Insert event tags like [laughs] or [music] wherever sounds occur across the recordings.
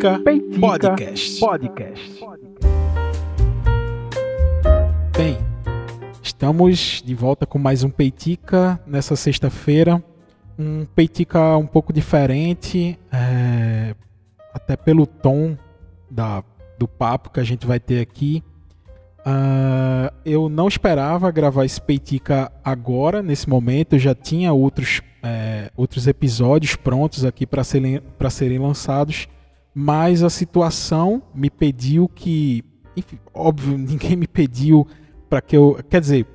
Peitica, Peitica Podcast. Podcast. Bem, estamos de volta com mais um Peitica nessa sexta-feira. Um Peitica um pouco diferente, é, até pelo tom da, do papo que a gente vai ter aqui. Uh, eu não esperava gravar esse Peitica agora, nesse momento. Eu já tinha outros, é, outros episódios prontos aqui para serem, serem lançados, mas a situação me pediu que. Enfim, óbvio, [laughs] ninguém me pediu para que eu. Quer dizer,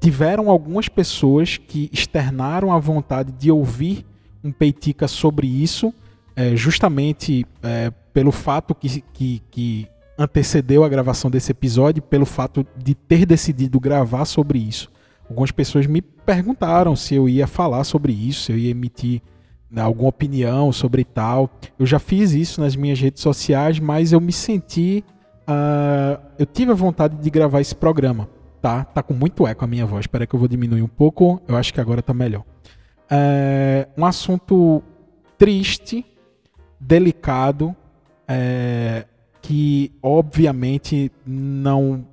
tiveram algumas pessoas que externaram a vontade de ouvir um Peitica sobre isso, é, justamente é, pelo fato que, que, que antecedeu a gravação desse episódio pelo fato de ter decidido gravar sobre isso. Algumas pessoas me perguntaram se eu ia falar sobre isso, se eu ia emitir alguma opinião sobre tal. Eu já fiz isso nas minhas redes sociais, mas eu me senti. Uh, eu tive a vontade de gravar esse programa. Tá, tá com muito eco a minha voz. Espera que eu vou diminuir um pouco. Eu acho que agora tá melhor. É um assunto triste, delicado, é, que obviamente não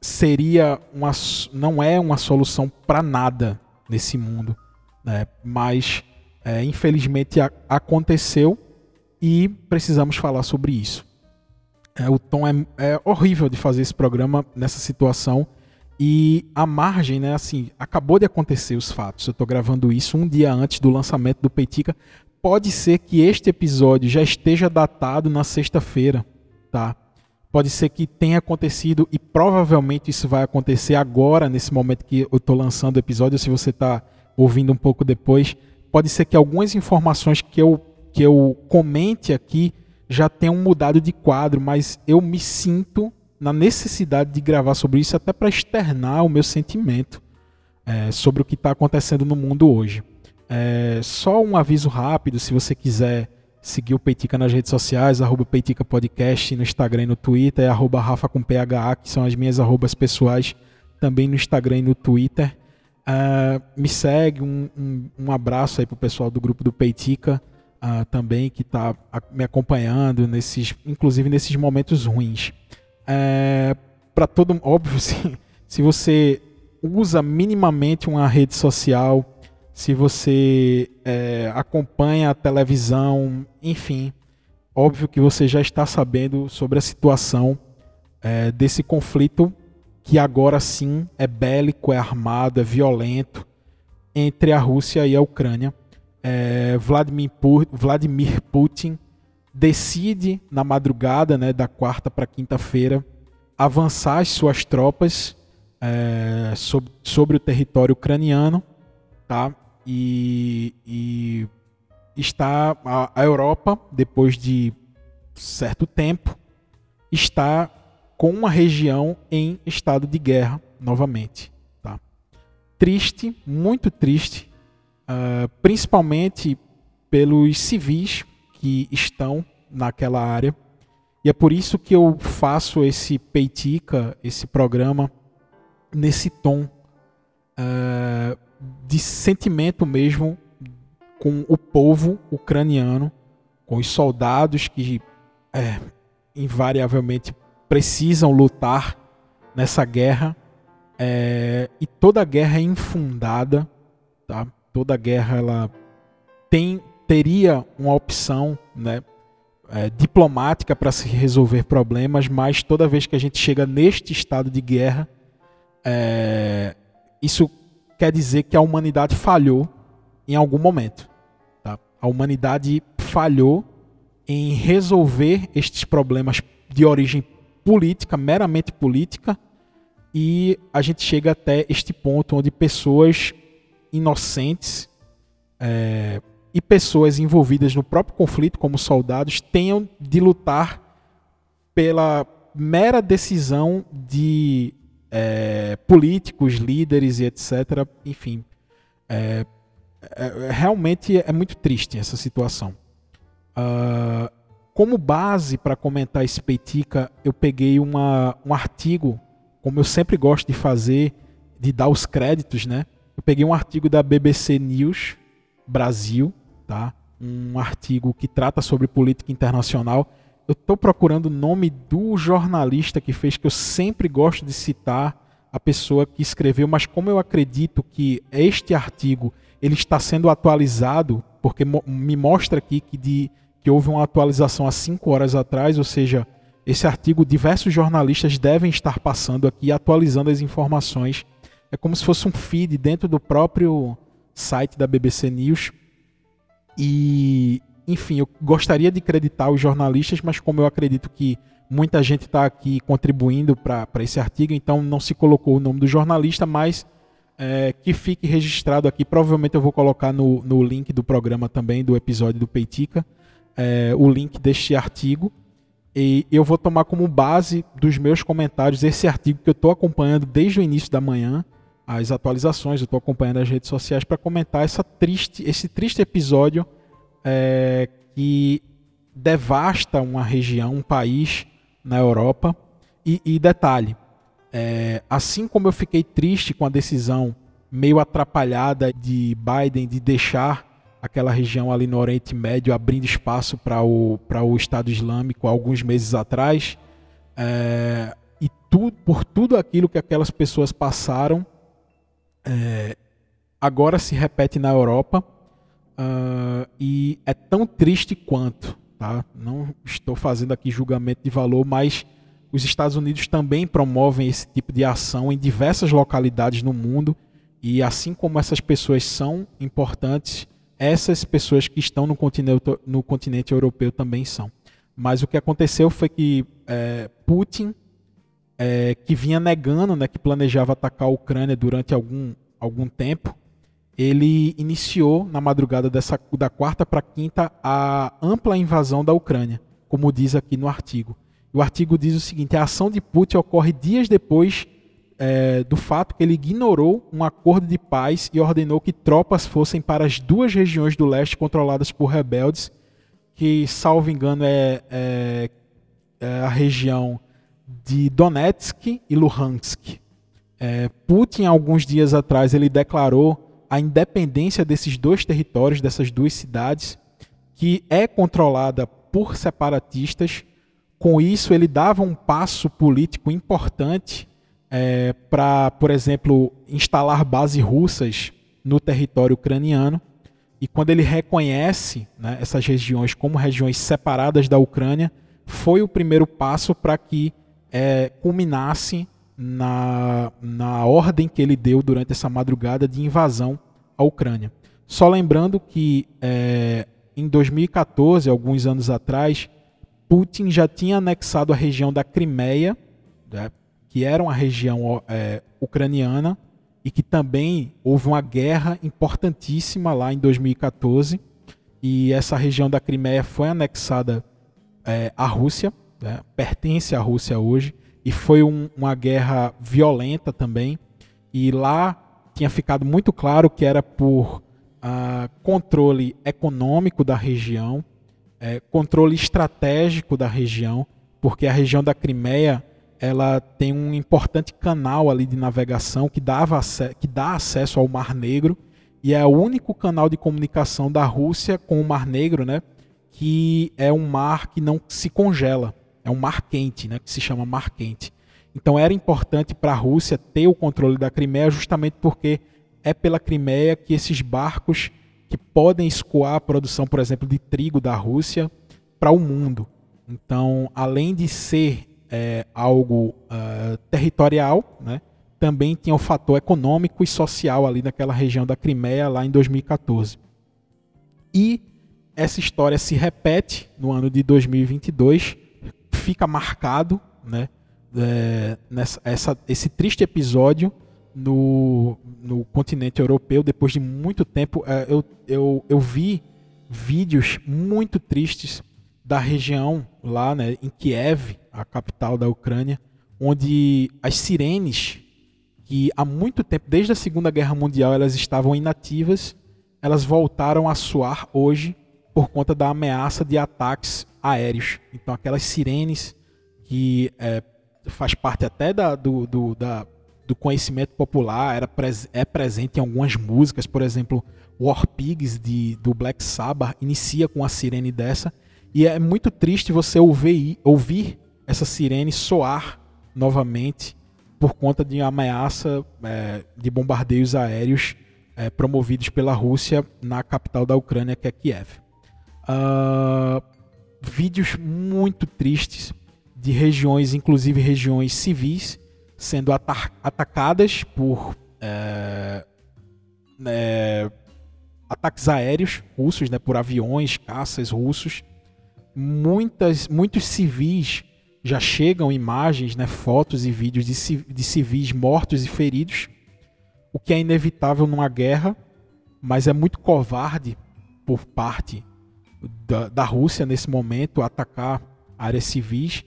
seria uma não é uma solução para nada nesse mundo, né? Mas é, infelizmente a, aconteceu e precisamos falar sobre isso. É, o tom é, é horrível de fazer esse programa nessa situação e a margem, né? Assim, acabou de acontecer os fatos. Eu estou gravando isso um dia antes do lançamento do Peitica. Pode ser que este episódio já esteja datado na sexta-feira tá? Pode ser que tenha acontecido e provavelmente isso vai acontecer agora, nesse momento que eu estou lançando o episódio, se você está ouvindo um pouco depois. Pode ser que algumas informações que eu, que eu comente aqui já tenham mudado de quadro, mas eu me sinto na necessidade de gravar sobre isso, até para externar o meu sentimento é, sobre o que está acontecendo no mundo hoje. É, só um aviso rápido, se você quiser seguir o Peitica nas redes sociais, arroba Peitica Podcast, no Instagram e no Twitter, é arroba Rafa com PHA, que são as minhas arrobas pessoais, também no Instagram e no Twitter. Uh, me segue, um, um, um, abraço aí pro pessoal do grupo do Peitica uh, também, que está me acompanhando, nesses, inclusive nesses momentos ruins. Uh, para todo óbvio, [laughs] se, se você usa minimamente uma rede social, se você é, acompanha a televisão, enfim, óbvio que você já está sabendo sobre a situação é, desse conflito que agora sim é bélico, é armado, é violento entre a Rússia e a Ucrânia. É, Vladimir, Putin decide na madrugada né, da quarta para quinta-feira avançar as suas tropas é, sobre, sobre o território ucraniano, tá? e, e está a, a Europa, depois de certo tempo, está com uma região em estado de guerra novamente. Tá? Triste, muito triste, uh, principalmente pelos civis que estão naquela área. E é por isso que eu faço esse peitica, esse programa, nesse tom. Uh, de sentimento mesmo com o povo ucraniano, com os soldados que é, invariavelmente precisam lutar nessa guerra. É, e toda guerra é infundada, tá? Toda guerra ela tem teria uma opção, né? É, diplomática para se resolver problemas, mas toda vez que a gente chega neste estado de guerra, é, isso quer dizer que a humanidade falhou em algum momento. Tá? A humanidade falhou em resolver estes problemas de origem política, meramente política, e a gente chega até este ponto onde pessoas inocentes é, e pessoas envolvidas no próprio conflito, como soldados, tenham de lutar pela mera decisão de é, políticos, líderes e etc. Enfim, é, é, realmente é muito triste essa situação. Uh, como base para comentar esse Peitica, eu peguei uma, um artigo, como eu sempre gosto de fazer, de dar os créditos, né? Eu peguei um artigo da BBC News Brasil, tá? Um artigo que trata sobre política internacional eu tô procurando o nome do jornalista que fez, que eu sempre gosto de citar a pessoa que escreveu, mas como eu acredito que este artigo ele está sendo atualizado, porque me mostra aqui que, de, que houve uma atualização há cinco horas atrás, ou seja, esse artigo diversos jornalistas devem estar passando aqui, atualizando as informações. É como se fosse um feed dentro do próprio site da BBC News. E, enfim, eu gostaria de acreditar os jornalistas, mas como eu acredito que muita gente está aqui contribuindo para esse artigo, então não se colocou o nome do jornalista, mas é, que fique registrado aqui. Provavelmente eu vou colocar no, no link do programa também, do episódio do Peitica, é, o link deste artigo. E eu vou tomar como base dos meus comentários esse artigo que eu estou acompanhando desde o início da manhã, as atualizações, eu estou acompanhando as redes sociais para comentar essa triste, esse triste episódio é, que devasta uma região, um país na Europa. E, e detalhe, é, assim como eu fiquei triste com a decisão meio atrapalhada de Biden de deixar aquela região ali no Oriente Médio abrindo espaço para o, o Estado Islâmico alguns meses atrás, é, e por tudo aquilo que aquelas pessoas passaram, é, agora se repete na Europa uh, e é tão triste quanto. Tá? Não estou fazendo aqui julgamento de valor, mas os Estados Unidos também promovem esse tipo de ação em diversas localidades no mundo e assim como essas pessoas são importantes, essas pessoas que estão no continente, no continente europeu também são. Mas o que aconteceu foi que é, Putin, é, que vinha negando né, que planejava atacar a Ucrânia durante algum, algum tempo, ele iniciou na madrugada dessa, da quarta para quinta a ampla invasão da Ucrânia, como diz aqui no artigo. O artigo diz o seguinte: a ação de Putin ocorre dias depois é, do fato que ele ignorou um acordo de paz e ordenou que tropas fossem para as duas regiões do leste controladas por rebeldes, que, salvo engano, é, é, é a região de Donetsk e Luhansk. É, Putin, alguns dias atrás, ele declarou a independência desses dois territórios, dessas duas cidades, que é controlada por separatistas. Com isso, ele dava um passo político importante é, para, por exemplo, instalar bases russas no território ucraniano. E quando ele reconhece né, essas regiões como regiões separadas da Ucrânia, foi o primeiro passo para que é, culminasse na, na ordem que ele deu durante essa madrugada de invasão à Ucrânia. Só lembrando que é, em 2014, alguns anos atrás, Putin já tinha anexado a região da Crimeia, né, que era uma região é, ucraniana, e que também houve uma guerra importantíssima lá em 2014. E essa região da Crimeia foi anexada é, à Rússia, né, pertence à Rússia hoje e foi um, uma guerra violenta também. E lá tinha ficado muito claro que era por uh, controle econômico da região, é, controle estratégico da região, porque a região da Crimeia ela tem um importante canal ali de navegação que, dava que dá acesso ao Mar Negro e é o único canal de comunicação da Rússia com o Mar Negro, né, que é um mar que não se congela. É um mar quente, né, que se chama mar quente. Então era importante para a Rússia ter o controle da Crimeia, justamente porque é pela Crimeia que esses barcos que podem escoar a produção, por exemplo, de trigo da Rússia para o mundo. Então, além de ser é, algo uh, territorial, né, também tinha o fator econômico e social ali naquela região da Crimeia lá em 2014. E essa história se repete no ano de 2022 fica marcado, né? É, nessa, essa, esse triste episódio no, no continente europeu, depois de muito tempo, é, eu, eu, eu vi vídeos muito tristes da região lá né, em Kiev, a capital da Ucrânia, onde as sirenes, que há muito tempo, desde a Segunda Guerra Mundial, elas estavam inativas, elas voltaram a soar hoje por conta da ameaça de ataques aéreos. Então, aquelas sirenes que é, faz parte até da, do, do, da, do conhecimento popular, era é presente em algumas músicas, por exemplo, War Pigs de, do Black Sabbath inicia com a sirene dessa. E é muito triste você ouvir, ouvir essa sirene soar novamente por conta de ameaça é, de bombardeios aéreos é, promovidos pela Rússia na capital da Ucrânia, que é Kiev. Uh, vídeos muito tristes de regiões, inclusive regiões civis, sendo ata atacadas por é, é, ataques aéreos russos, né, por aviões, caças russos. Muitas, muitos civis já chegam imagens, né, fotos e vídeos de, de civis mortos e feridos, o que é inevitável numa guerra, mas é muito covarde por parte da, da Rússia nesse momento atacar áreas civis.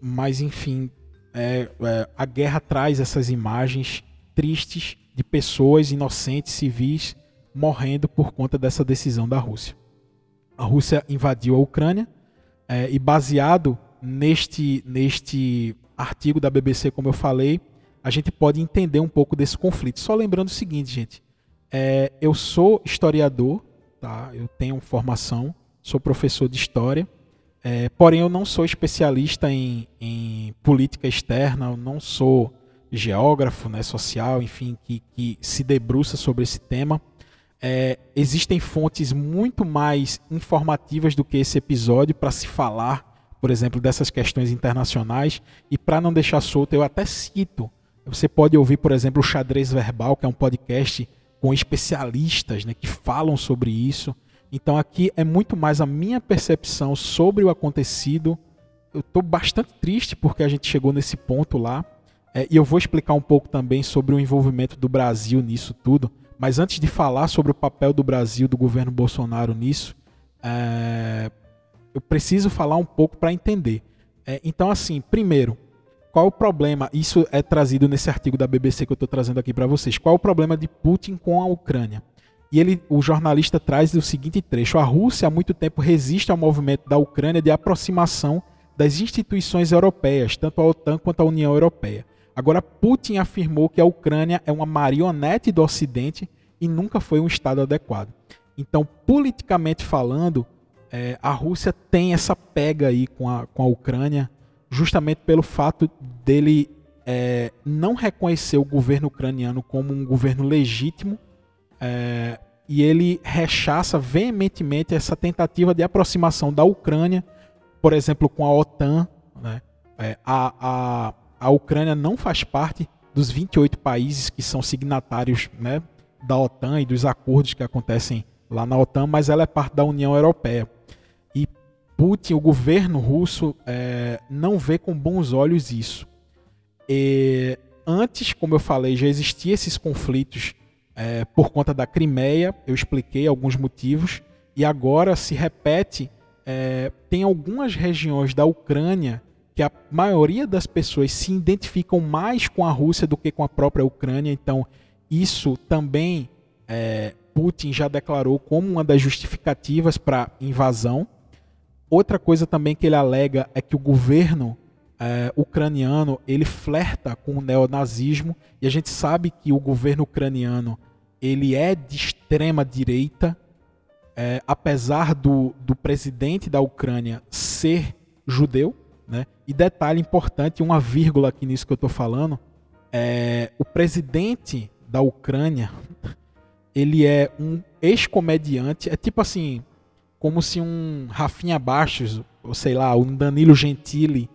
Mas enfim, é, é, a guerra traz essas imagens tristes de pessoas inocentes, civis, morrendo por conta dessa decisão da Rússia. A Rússia invadiu a Ucrânia é, e, baseado neste, neste artigo da BBC, como eu falei, a gente pode entender um pouco desse conflito. Só lembrando o seguinte, gente: é, eu sou historiador, tá? eu tenho formação, sou professor de história, é, porém eu não sou especialista em, em política externa, eu não sou geógrafo, né, social, enfim, que, que se debruça sobre esse tema. É, existem fontes muito mais informativas do que esse episódio para se falar, por exemplo, dessas questões internacionais. E para não deixar solto, eu até cito. Você pode ouvir, por exemplo, o Xadrez Verbal, que é um podcast com especialistas né, que falam sobre isso. Então aqui é muito mais a minha percepção sobre o acontecido. Eu estou bastante triste porque a gente chegou nesse ponto lá. É, e eu vou explicar um pouco também sobre o envolvimento do Brasil nisso tudo. Mas antes de falar sobre o papel do Brasil, do governo Bolsonaro nisso, é, eu preciso falar um pouco para entender. É, então, assim, primeiro, qual o problema? Isso é trazido nesse artigo da BBC que eu estou trazendo aqui para vocês. Qual o problema de Putin com a Ucrânia? E ele, o jornalista traz o seguinte trecho: a Rússia há muito tempo resiste ao movimento da Ucrânia de aproximação das instituições europeias, tanto a OTAN quanto a União Europeia. Agora, Putin afirmou que a Ucrânia é uma marionete do Ocidente e nunca foi um Estado adequado. Então, politicamente falando, é, a Rússia tem essa pega aí com a, com a Ucrânia, justamente pelo fato dele é, não reconhecer o governo ucraniano como um governo legítimo é, e ele rechaça veementemente essa tentativa de aproximação da Ucrânia, por exemplo, com a OTAN. Né? É, a, a, a Ucrânia não faz parte dos 28 países que são signatários né, da OTAN e dos acordos que acontecem lá na OTAN, mas ela é parte da União Europeia. E Putin, o governo russo, é, não vê com bons olhos isso. E antes, como eu falei, já existiam esses conflitos é, por conta da Crimeia, eu expliquei alguns motivos, e agora se repete. É, tem algumas regiões da Ucrânia que a maioria das pessoas se identificam mais com a Rússia do que com a própria Ucrânia. Então, isso também é, Putin já declarou como uma das justificativas para invasão. Outra coisa também que ele alega é que o governo é, ucraniano ele flerta com o neonazismo e a gente sabe que o governo ucraniano ele é de extrema direita, é, apesar do, do presidente da Ucrânia ser judeu. Né? E detalhe importante, uma vírgula aqui nisso que eu estou falando, é, o presidente da Ucrânia, [laughs] ele é um ex-comediante, é tipo assim, como se um Rafinha Baixos, ou sei lá, um Danilo Gentili,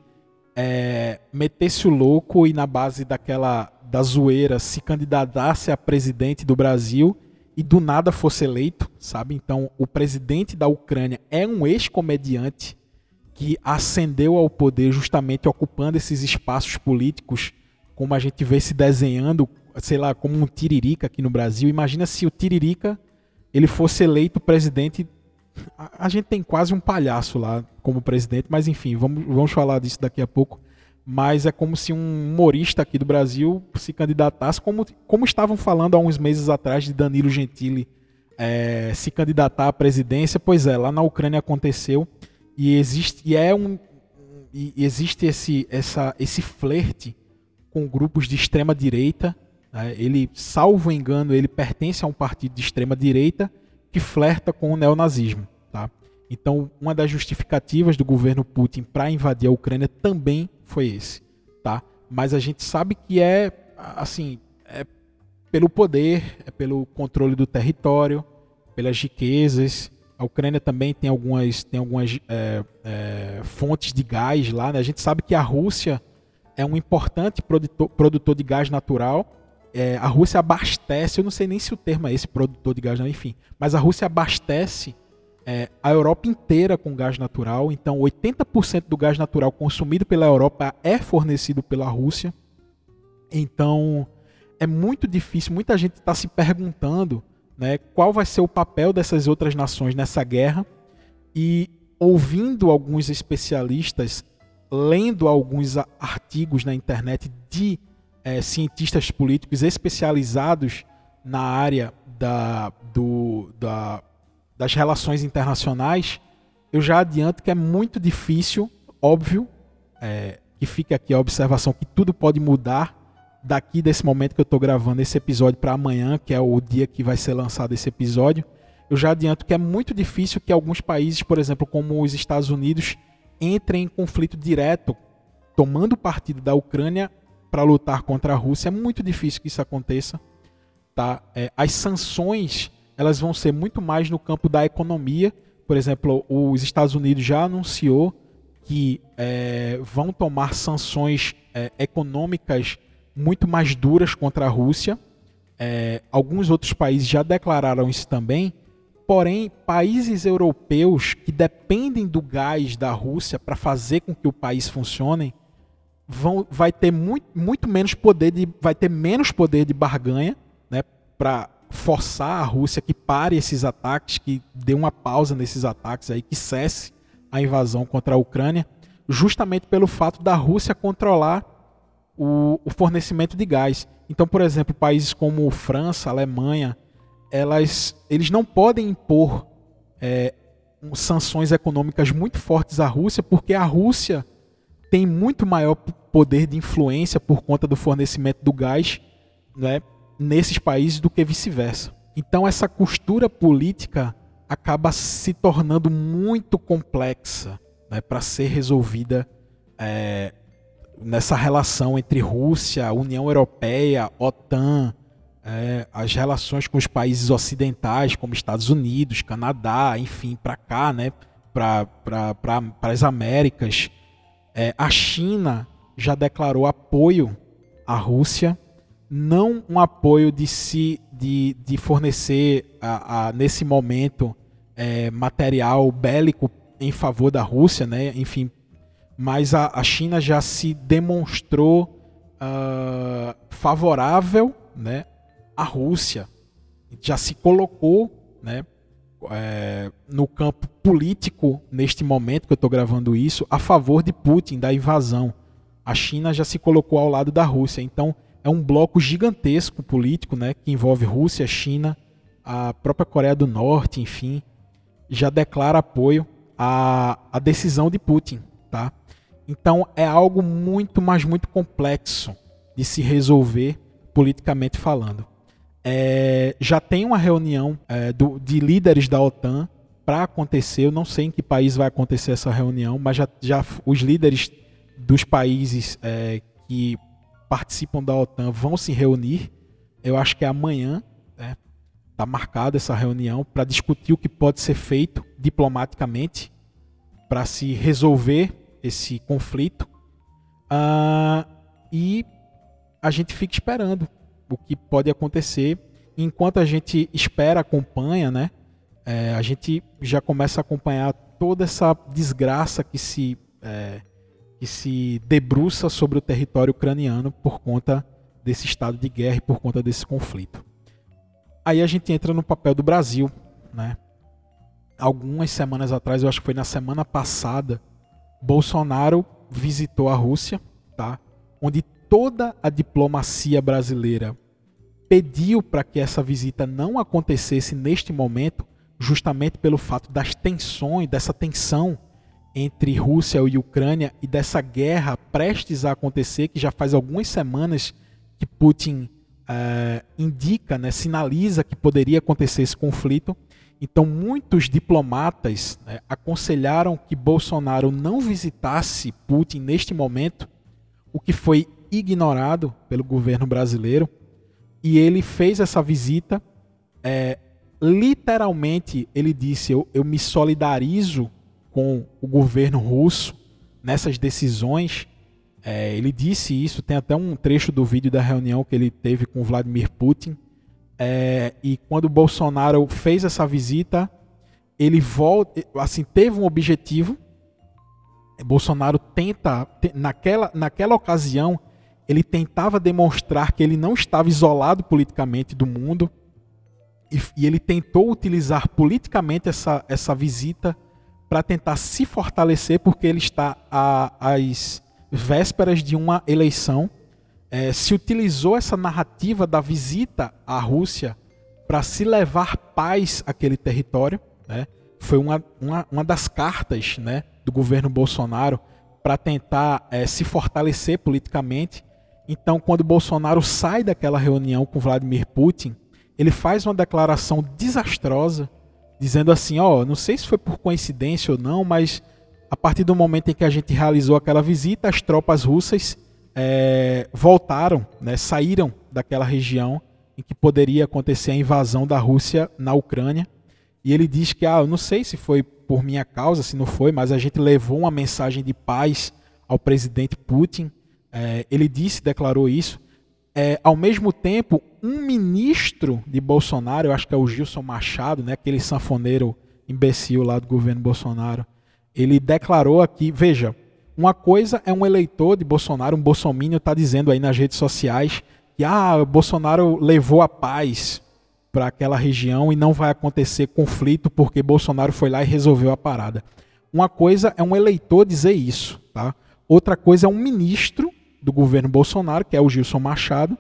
é, metesse o louco e na base daquela da zoeira se candidatasse a presidente do Brasil e do nada fosse eleito, sabe? Então, o presidente da Ucrânia é um ex-comediante que ascendeu ao poder justamente ocupando esses espaços políticos, como a gente vê se desenhando, sei lá, como um tiririca aqui no Brasil. Imagina se o tiririca ele fosse eleito presidente. A, gente tem quase um palhaço lá como presidente, mas enfim, vamos, vamos falar disso daqui a pouco. Mas é como se um humorista aqui do Brasil se candidatasse, como, como estavam falando há uns meses atrás de Danilo Gentili é, se candidatar à presidência. Pois é, lá na Ucrânia aconteceu e existe e é um e existe esse essa esse flerte com grupos de extrema direita. Né? Ele, salvo engano, ele pertence a um partido de extrema direita que flerta com o neonazismo, tá? Então, uma das justificativas do governo Putin para invadir a Ucrânia também foi esse, tá? Mas a gente sabe que é assim, é pelo poder, é pelo controle do território, pelas riquezas. A Ucrânia também tem algumas, tem algumas é, é, fontes de gás lá. Né? A gente sabe que a Rússia é um importante produtor, produtor de gás natural. É, a Rússia abastece, eu não sei nem se o termo é esse, produtor de gás, não, enfim, mas a Rússia abastece é, a Europa inteira com gás natural. Então, 80% do gás natural consumido pela Europa é fornecido pela Rússia. Então, é muito difícil. Muita gente está se perguntando né, qual vai ser o papel dessas outras nações nessa guerra. E ouvindo alguns especialistas, lendo alguns artigos na internet de é, cientistas políticos especializados na área da, do, da, das relações internacionais, eu já adianto que é muito difícil, óbvio, é, que fica aqui a observação que tudo pode mudar daqui desse momento que eu estou gravando esse episódio para amanhã, que é o dia que vai ser lançado esse episódio, eu já adianto que é muito difícil que alguns países, por exemplo, como os Estados Unidos, entrem em conflito direto, tomando partido da Ucrânia para lutar contra a Rússia. É muito difícil que isso aconteça. Tá? É, as sanções elas vão ser muito mais no campo da economia. Por exemplo, os Estados Unidos já anunciou que é, vão tomar sanções é, econômicas muito mais duras contra a Rússia. É, alguns outros países já declararam isso também. Porém, países europeus que dependem do gás da Rússia para fazer com que o país funcione, vão, vai ter muito, muito menos poder de, vai ter menos poder de barganha, né, para forçar a Rússia que pare esses ataques, que dê uma pausa nesses ataques aí, que cesse a invasão contra a Ucrânia, justamente pelo fato da Rússia controlar o, o fornecimento de gás. Então, por exemplo, países como França, Alemanha, elas, eles não podem impor é, sanções econômicas muito fortes à Rússia, porque a Rússia tem muito maior poder de influência por conta do fornecimento do gás né, nesses países do que vice-versa. Então, essa costura política acaba se tornando muito complexa né, para ser resolvida é, nessa relação entre Rússia, União Europeia, OTAN, é, as relações com os países ocidentais, como Estados Unidos, Canadá, enfim, para cá, né, para as Américas. É, a China já declarou apoio à Rússia, não um apoio de, se, de, de fornecer, a, a nesse momento, é, material bélico em favor da Rússia, né, enfim, mas a, a China já se demonstrou uh, favorável né, à Rússia, já se colocou né, é, no campo político, neste momento que eu estou gravando isso, a favor de Putin, da invasão. A China já se colocou ao lado da Rússia. Então, é um bloco gigantesco político né, que envolve Rússia, China, a própria Coreia do Norte, enfim, já declara apoio à, à decisão de Putin. Tá? Então é algo muito, mas muito complexo de se resolver politicamente falando. É, já tem uma reunião é, do, de líderes da OTAN para acontecer. Eu não sei em que país vai acontecer essa reunião, mas já, já os líderes dos países é, que participam da OTAN vão se reunir. Eu acho que é amanhã. Está né? marcada essa reunião para discutir o que pode ser feito diplomaticamente para se resolver esse conflito. Uh, e a gente fica esperando o que pode acontecer. Enquanto a gente espera, acompanha, né? É, a gente já começa a acompanhar toda essa desgraça que se, é, que se debruça sobre o território ucraniano por conta desse estado de guerra e por conta desse conflito. Aí a gente entra no papel do Brasil, né? Algumas semanas atrás, eu acho que foi na semana passada, Bolsonaro visitou a Rússia, tá? onde toda a diplomacia brasileira pediu para que essa visita não acontecesse neste momento, justamente pelo fato das tensões, dessa tensão entre Rússia e Ucrânia e dessa guerra prestes a acontecer, que já faz algumas semanas que Putin uh, indica, né, sinaliza que poderia acontecer esse conflito. Então, muitos diplomatas né, aconselharam que Bolsonaro não visitasse Putin neste momento, o que foi ignorado pelo governo brasileiro. E ele fez essa visita. É, literalmente, ele disse: eu, eu me solidarizo com o governo russo nessas decisões. É, ele disse isso, tem até um trecho do vídeo da reunião que ele teve com Vladimir Putin. É, e quando o Bolsonaro fez essa visita, ele volta, assim, teve um objetivo. Bolsonaro tenta, naquela, naquela ocasião, ele tentava demonstrar que ele não estava isolado politicamente do mundo. E, e ele tentou utilizar politicamente essa, essa visita para tentar se fortalecer, porque ele está às vésperas de uma eleição. É, se utilizou essa narrativa da visita à Rússia para se levar paz àquele território. Né? Foi uma, uma, uma das cartas né, do governo Bolsonaro para tentar é, se fortalecer politicamente. Então, quando Bolsonaro sai daquela reunião com Vladimir Putin, ele faz uma declaração desastrosa dizendo assim, ó, oh, não sei se foi por coincidência ou não, mas a partir do momento em que a gente realizou aquela visita, as tropas russas é, voltaram, né, saíram daquela região em que poderia acontecer a invasão da Rússia na Ucrânia. E ele diz que, ah, eu não sei se foi por minha causa, se não foi, mas a gente levou uma mensagem de paz ao presidente Putin. É, ele disse, declarou isso é, ao mesmo tempo, um ministro de Bolsonaro, eu acho que é o Gilson Machado, né, aquele sanfoneiro imbecil lá do governo Bolsonaro, ele declarou aqui, veja, uma coisa é um eleitor de Bolsonaro, um bolsomínio está dizendo aí nas redes sociais que ah, Bolsonaro levou a paz para aquela região e não vai acontecer conflito porque Bolsonaro foi lá e resolveu a parada. Uma coisa é um eleitor dizer isso, tá? Outra coisa é um ministro do governo Bolsonaro, que é o Gilson Machado,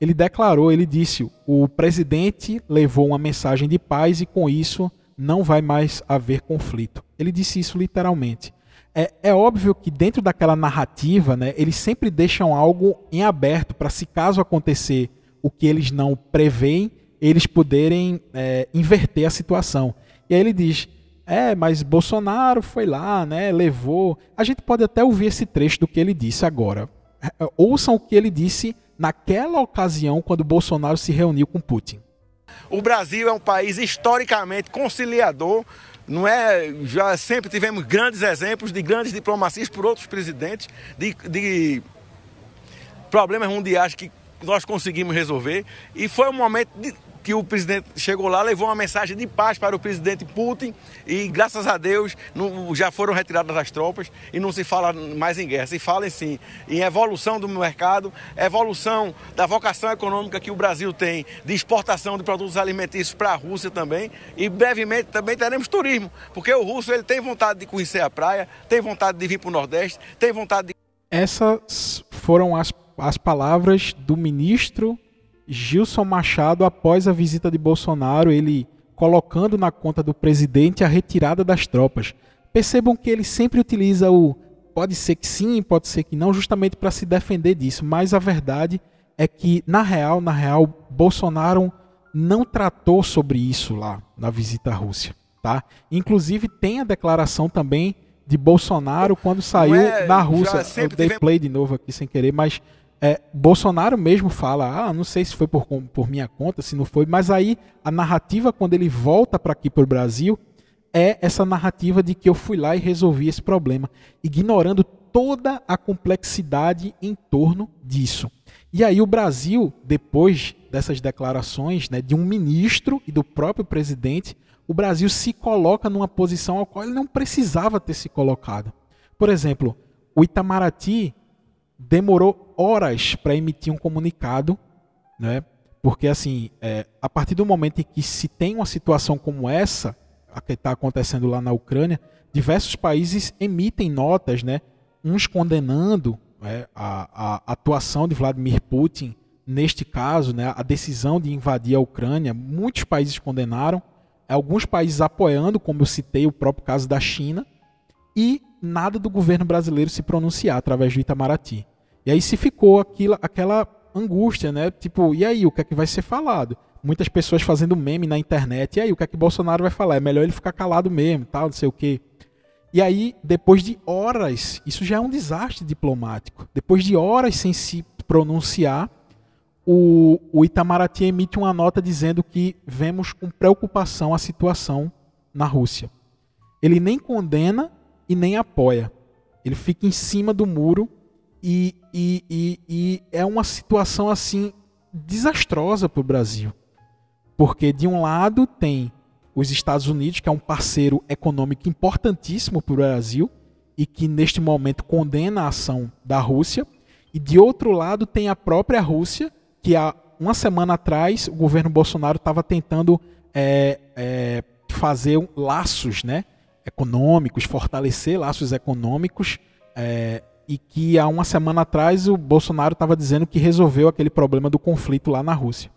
ele declarou, ele disse: o presidente levou uma mensagem de paz e com isso não vai mais haver conflito. Ele disse isso literalmente. É, é óbvio que dentro daquela narrativa, né, eles sempre deixam algo em aberto para se caso acontecer o que eles não preveem, eles poderem é, inverter a situação. E aí ele diz: é, mas Bolsonaro foi lá, né, levou. A gente pode até ouvir esse trecho do que ele disse agora. É, ouçam o que ele disse naquela ocasião quando Bolsonaro se reuniu com Putin. O Brasil é um país historicamente conciliador, não é? Já sempre tivemos grandes exemplos de grandes diplomacias por outros presidentes, de, de problemas mundiais que nós conseguimos resolver. E foi um momento de, que o presidente chegou lá, levou uma mensagem de paz para o presidente Putin e, graças a Deus, não, já foram retiradas as tropas e não se fala mais em guerra. Se fala, sim, em evolução do mercado, evolução da vocação econômica que o Brasil tem de exportação de produtos alimentícios para a Rússia também e, brevemente, também teremos turismo, porque o russo ele tem vontade de conhecer a praia, tem vontade de vir para o Nordeste, tem vontade de... Essas foram as, as palavras do ministro Gilson Machado, após a visita de Bolsonaro, ele colocando na conta do presidente a retirada das tropas. Percebam que ele sempre utiliza o pode ser que sim, pode ser que não, justamente para se defender disso. Mas a verdade é que, na real, na real, Bolsonaro não tratou sobre isso lá na visita à Rússia. Tá? Inclusive tem a declaração também de Bolsonaro quando saiu é, na Rússia. Eu dei play de novo aqui sem querer, mas é, Bolsonaro mesmo fala, ah, não sei se foi por, por minha conta, se não foi, mas aí a narrativa quando ele volta para aqui para o Brasil é essa narrativa de que eu fui lá e resolvi esse problema, ignorando toda a complexidade em torno disso. E aí o Brasil, depois dessas declarações né, de um ministro e do próprio presidente, o Brasil se coloca numa posição a qual ele não precisava ter se colocado. Por exemplo, o Itamaraty demorou horas para emitir um comunicado, né? Porque assim, é, a partir do momento em que se tem uma situação como essa, a que está acontecendo lá na Ucrânia, diversos países emitem notas, né? Uns condenando né, a, a atuação de Vladimir Putin neste caso, né? A decisão de invadir a Ucrânia, muitos países condenaram, alguns países apoiando, como eu citei o próprio caso da China, e nada do governo brasileiro se pronunciar através do Itamaraty. E aí se ficou aquilo, aquela angústia, né? Tipo, e aí, o que é que vai ser falado? muitas pessoas fazendo meme na internet. E aí, o que é que Bolsonaro vai falar? É melhor ele ficar calado mesmo, tal, não sei o quê. E aí, depois de horas, isso já é um desastre diplomático. Depois de horas sem se pronunciar, o, o Itamaraty emite uma nota dizendo que vemos com preocupação a situação na Rússia. Ele nem condena e nem apoia. Ele fica em cima do muro e, e, e, e é uma situação assim desastrosa para o Brasil. Porque de um lado tem os Estados Unidos, que é um parceiro econômico importantíssimo para o Brasil e que neste momento condena a ação da Rússia, e de outro lado tem a própria Rússia, que há uma semana atrás o governo Bolsonaro estava tentando é, é, fazer laços né, econômicos, fortalecer laços econômicos, é, e que há uma semana atrás o Bolsonaro estava dizendo que resolveu aquele problema do conflito lá na Rússia.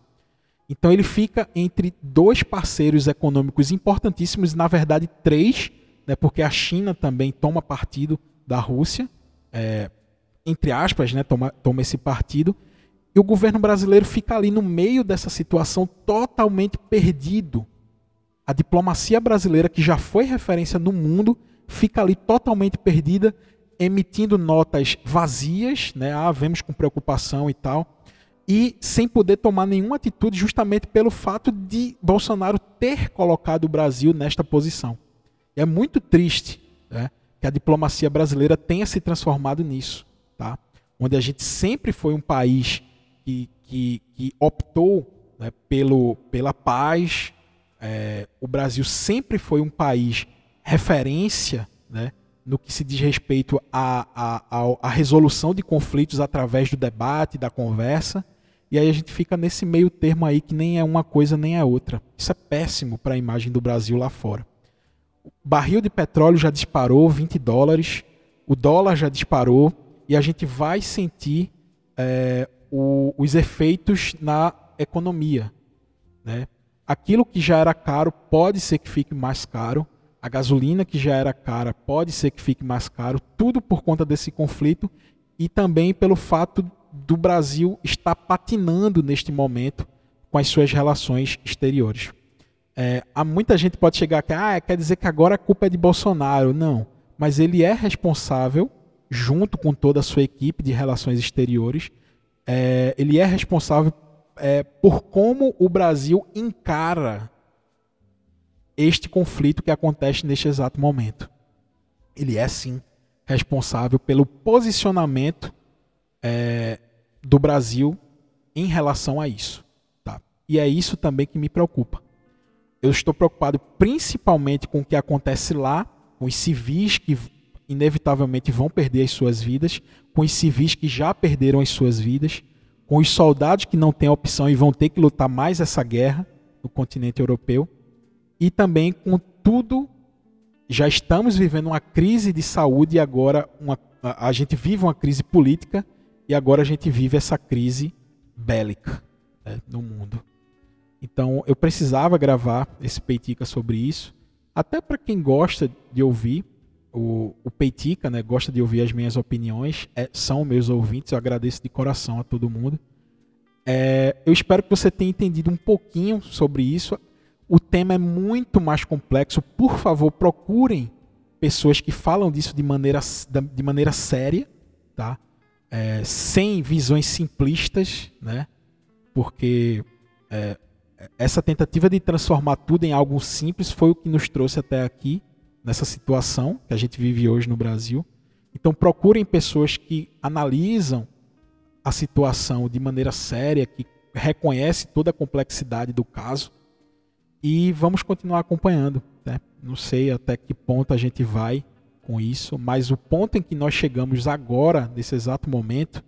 Então ele fica entre dois parceiros econômicos importantíssimos, na verdade três, né, porque a China também toma partido da Rússia, é, entre aspas, né, toma, toma esse partido, e o governo brasileiro fica ali no meio dessa situação totalmente perdido. A diplomacia brasileira, que já foi referência no mundo, fica ali totalmente perdida, emitindo notas vazias, né? Ah, vemos com preocupação e tal e sem poder tomar nenhuma atitude justamente pelo fato de Bolsonaro ter colocado o Brasil nesta posição. E é muito triste né, que a diplomacia brasileira tenha se transformado nisso, tá? onde a gente sempre foi um país que, que, que optou né, pelo, pela paz, é, o Brasil sempre foi um país referência né, no que se diz respeito à, à, resolução de conflitos através do debate, da conversa, e aí a gente fica nesse meio termo aí que nem é uma coisa nem é outra. Isso é péssimo para a imagem do Brasil lá fora. O barril de petróleo já disparou 20 dólares, o dólar já disparou e a gente vai sentir é, o, os efeitos na economia. Né? Aquilo que já era caro pode ser que fique mais caro. A gasolina que já era cara pode ser que fique mais caro. Tudo por conta desse conflito e também pelo fato do Brasil está patinando neste momento com as suas relações exteriores. É, há muita gente pode chegar aqui, ah, quer dizer que agora a culpa é de Bolsonaro. Não, mas ele é responsável, junto com toda a sua equipe de relações exteriores, é, ele é responsável é, por como o Brasil encara este conflito que acontece neste exato momento. Ele é sim responsável pelo posicionamento é, do Brasil em relação a isso. Tá? E é isso também que me preocupa. Eu estou preocupado principalmente com o que acontece lá, com os civis que inevitavelmente vão perder as suas vidas, com os civis que já perderam as suas vidas, com os soldados que não têm opção e vão ter que lutar mais essa guerra no continente europeu, e também com tudo. Já estamos vivendo uma crise de saúde e agora uma, a gente vive uma crise política e agora a gente vive essa crise bélica né, no mundo. Então eu precisava gravar esse Peitica sobre isso, até para quem gosta de ouvir o, o Peitica, né, gosta de ouvir as minhas opiniões, é, são meus ouvintes, eu agradeço de coração a todo mundo. É, eu espero que você tenha entendido um pouquinho sobre isso. O tema é muito mais complexo. Por favor, procurem pessoas que falam disso de maneira, de maneira séria, tá? é, sem visões simplistas, né? porque é, essa tentativa de transformar tudo em algo simples foi o que nos trouxe até aqui, nessa situação que a gente vive hoje no Brasil. Então procurem pessoas que analisam a situação de maneira séria, que reconhece toda a complexidade do caso e vamos continuar acompanhando. Né? Não sei até que ponto a gente vai com isso, mas o ponto em que nós chegamos agora, nesse exato momento,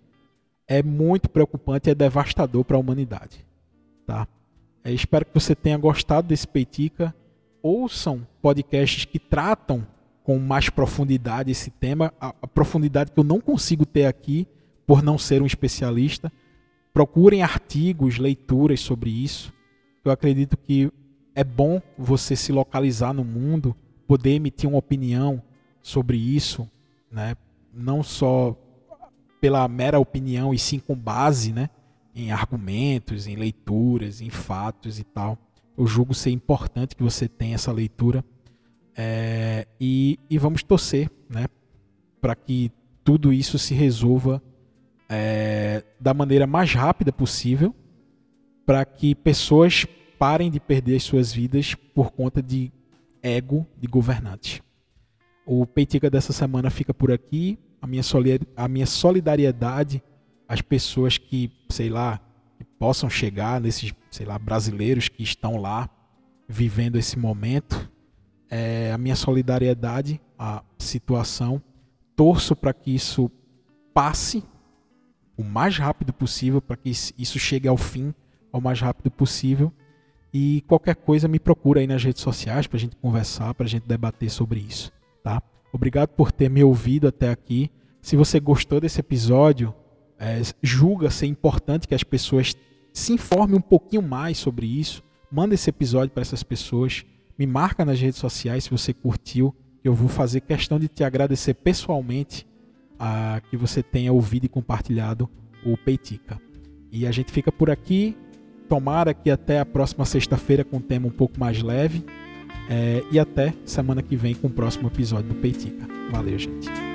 é muito preocupante e é devastador para a humanidade. Tá? É, espero que você tenha gostado desse Peitica. Ouçam podcasts que tratam com mais profundidade esse tema, a, a profundidade que eu não consigo ter aqui por não ser um especialista. Procurem artigos, leituras sobre isso. Eu acredito que é bom você se localizar no mundo, poder emitir uma opinião, sobre isso, né? não só pela mera opinião e sim com base, né? em argumentos, em leituras, em fatos e tal. Eu julgo ser importante que você tenha essa leitura é, e, e, vamos torcer né, para que tudo isso se resolva é, da maneira mais rápida possível, para que pessoas parem de perder as suas vidas por conta de ego de governantes. O Peitica dessa semana fica por aqui. A minha solidariedade às pessoas que, sei lá, que possam chegar nesses, sei lá, brasileiros que estão lá vivendo esse momento. É, a minha solidariedade à situação. Torço para que isso passe o mais rápido possível, para que isso chegue ao fim o mais rápido possível. E qualquer coisa me procura aí nas redes sociais para a gente conversar, para a gente debater sobre isso, tá? Obrigado por ter me ouvido até aqui. Se você gostou desse episódio, é, julga ser importante que as pessoas se informem um pouquinho mais sobre isso. Manda esse episódio para essas pessoas. Me marca nas redes sociais se você curtiu. Eu vou fazer questão de te agradecer pessoalmente a que você tenha ouvido e compartilhado o Peitica. E a gente fica por aqui. Tomara que até a próxima sexta-feira com um tema um pouco mais leve. É, e até semana que vem com o próximo episódio do Peitica. Valeu, gente.